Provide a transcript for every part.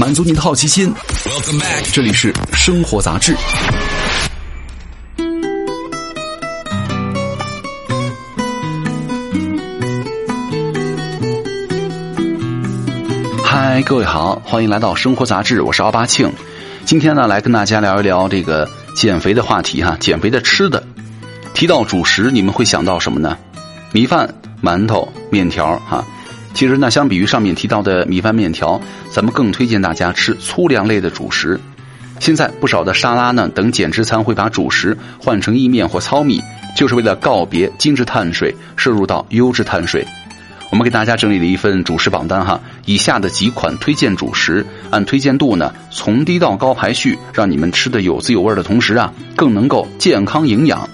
满足你的好奇心。这里是生活杂志。嗨，各位好，欢迎来到生活杂志，我是奥巴庆。今天呢，来跟大家聊一聊这个减肥的话题哈，减肥的吃的。提到主食，你们会想到什么呢？米饭、馒头、面条哈。其实呢，相比于上面提到的米饭面条，咱们更推荐大家吃粗粮类的主食。现在不少的沙拉呢等减脂餐会把主食换成意面或糙米，就是为了告别精致碳水，摄入到优质碳水。我们给大家整理了一份主食榜单哈，以下的几款推荐主食，按推荐度呢从低到高排序，让你们吃的有滋有味的同时啊，更能够健康营养。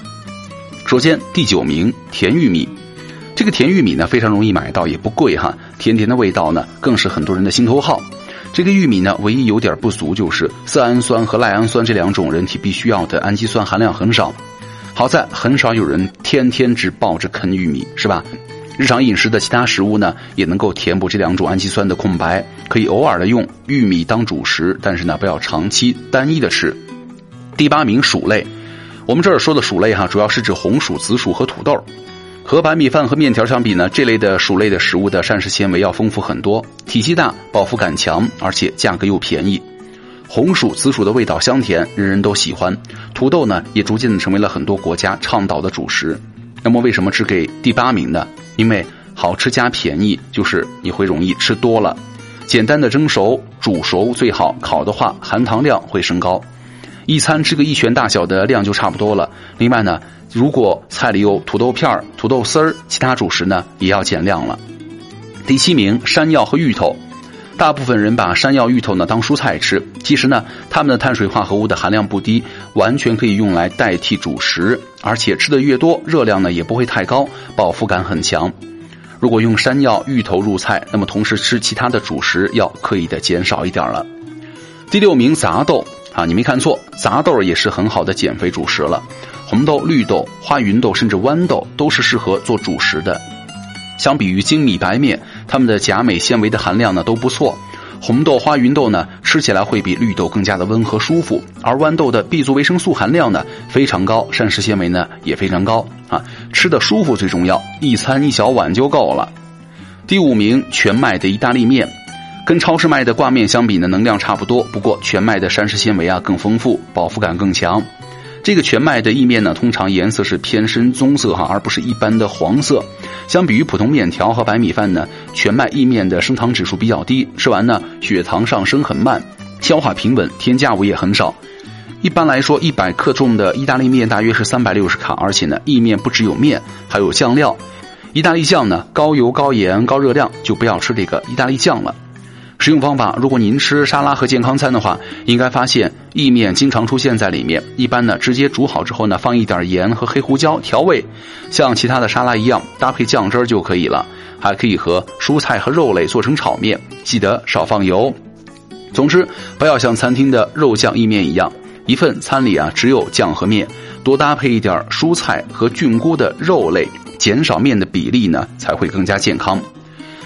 首先第九名甜玉米。这个甜玉米呢，非常容易买到，也不贵哈。甜甜的味道呢，更是很多人的心头好。这个玉米呢，唯一有点不足就是色氨酸和赖氨酸这两种人体必须要的氨基酸含量很少。好在很少有人天天只抱着啃玉米，是吧？日常饮食的其他食物呢，也能够填补这两种氨基酸的空白。可以偶尔的用玉米当主食，但是呢，不要长期单一的吃。第八名薯类，我们这儿说的薯类哈，主要是指红薯、紫薯和土豆。和白米饭和面条相比呢，这类的薯类的食物的膳食纤维要丰富很多，体积大，饱腹感强，而且价格又便宜。红薯、紫薯的味道香甜，人人都喜欢。土豆呢，也逐渐的成为了很多国家倡导的主食。那么为什么只给第八名呢？因为好吃加便宜，就是你会容易吃多了。简单的蒸熟、煮熟最好，烤的话含糖量会升高。一餐吃个一拳大小的量就差不多了。另外呢。如果菜里有土豆片儿土豆丝儿，其他主食呢也要减量了。第七名，山药和芋头。大部分人把山药、芋头呢当蔬菜吃，其实呢，它们的碳水化合物的含量不低，完全可以用来代替主食，而且吃的越多，热量呢也不会太高，饱腹感很强。如果用山药、芋头入菜，那么同时吃其他的主食要刻意的减少一点了。第六名，杂豆啊，你没看错，杂豆也是很好的减肥主食了。红豆、绿豆、花芸豆甚至豌豆都是适合做主食的。相比于精米白面，它们的钾镁纤维的含量呢都不错。红豆、花芸豆呢吃起来会比绿豆更加的温和舒服，而豌豆的 B 族维生素含量呢非常高，膳食纤维呢也非常高啊，吃的舒服最重要，一餐一小碗就够了。第五名，全麦的意大利面，跟超市卖的挂面相比呢，能量差不多，不过全麦的膳食纤维啊更丰富，饱腹感更强。这个全麦的意面呢，通常颜色是偏深棕色哈，而不是一般的黄色。相比于普通面条和白米饭呢，全麦意面的升糖指数比较低，吃完呢血糖上升很慢，消化平稳，添加物也很少。一般来说，一百克重的意大利面大约是三百六十卡，而且呢，意面不只有面，还有酱料。意大利酱呢，高油、高盐、高热量，就不要吃这个意大利酱了。食用方法：如果您吃沙拉和健康餐的话，应该发现意面经常出现在里面。一般呢，直接煮好之后呢，放一点盐和黑胡椒调味，像其他的沙拉一样搭配酱汁就可以了。还可以和蔬菜和肉类做成炒面，记得少放油。总之，不要像餐厅的肉酱意面一样，一份餐里啊只有酱和面，多搭配一点蔬菜和菌菇的肉类，减少面的比例呢，才会更加健康。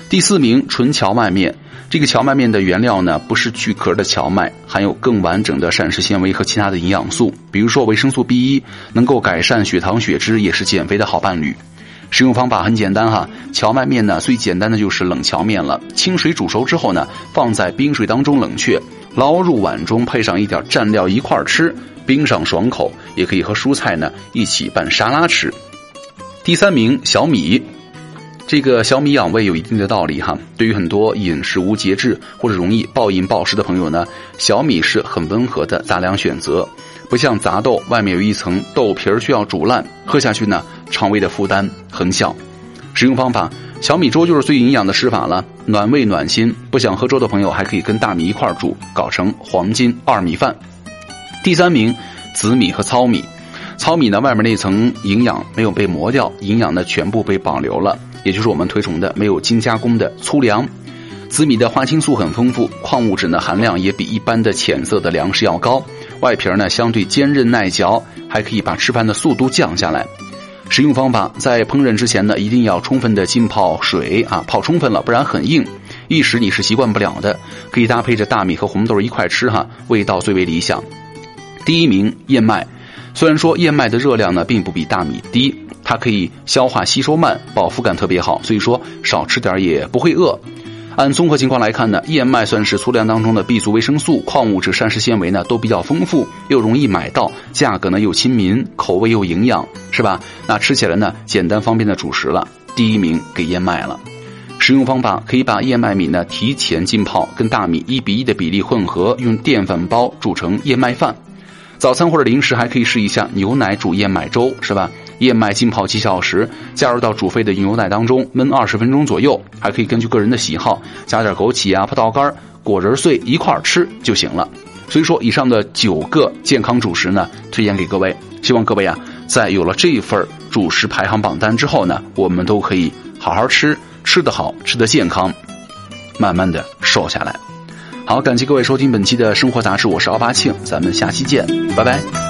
第四名，纯荞麦面。这个荞麦面的原料呢，不是去壳的荞麦，含有更完整的膳食纤维和其他的营养素，比如说维生素 B 一，能够改善血糖血脂，也是减肥的好伴侣。使用方法很简单哈，荞麦面呢最简单的就是冷荞面了，清水煮熟之后呢，放在冰水当中冷却，捞入碗中，配上一点蘸料一块儿吃，冰上爽口，也可以和蔬菜呢一起拌沙拉吃。第三名小米。这个小米养胃有一定的道理哈，对于很多饮食无节制或者容易暴饮暴食的朋友呢，小米是很温和的杂粮选择，不像杂豆外面有一层豆皮儿需要煮烂，喝下去呢肠胃的负担很小。使用方法：小米粥就是最营养的吃法了，暖胃暖心。不想喝粥的朋友还可以跟大米一块儿煮，搞成黄金二米饭。第三名，紫米和糙米，糙米呢外面那层营养没有被磨掉，营养呢全部被保留了。也就是我们推崇的没有精加工的粗粮，紫米的花青素很丰富，矿物质呢含量也比一般的浅色的粮食要高，外皮呢相对坚韧耐嚼，还可以把吃饭的速度降下来。使用方法，在烹饪之前呢，一定要充分的浸泡水啊，泡充分了，不然很硬。一时你是习惯不了的，可以搭配着大米和红豆一块吃哈，味道最为理想。第一名燕麦，虽然说燕麦的热量呢并不比大米低，它可以消化吸收慢，饱腹感特别好，所以说少吃点也不会饿。按综合情况来看呢，燕麦算是粗粮当中的 B 族维生素、矿物质、膳食纤维呢都比较丰富，又容易买到，价格呢又亲民，口味又营养，是吧？那吃起来呢简单方便的主食了。第一名给燕麦了。使用方法可以把燕麦米呢提前浸泡，跟大米一比一的比例混合，用电饭煲煮成燕麦饭。早餐或者零食还可以试一下牛奶煮燕麦粥，是吧？燕麦浸泡几小时，加入到煮沸的牛奶当中焖二十分钟左右，还可以根据个人的喜好加点枸杞啊、葡萄干、果仁碎一块吃就行了。所以说，以上的九个健康主食呢，推荐给各位，希望各位啊，在有了这份主食排行榜单之后呢，我们都可以好好吃，吃得好，吃得健康，慢慢的瘦下来。好，感谢各位收听本期的生活杂志，我是奥巴庆，咱们下期见，拜拜。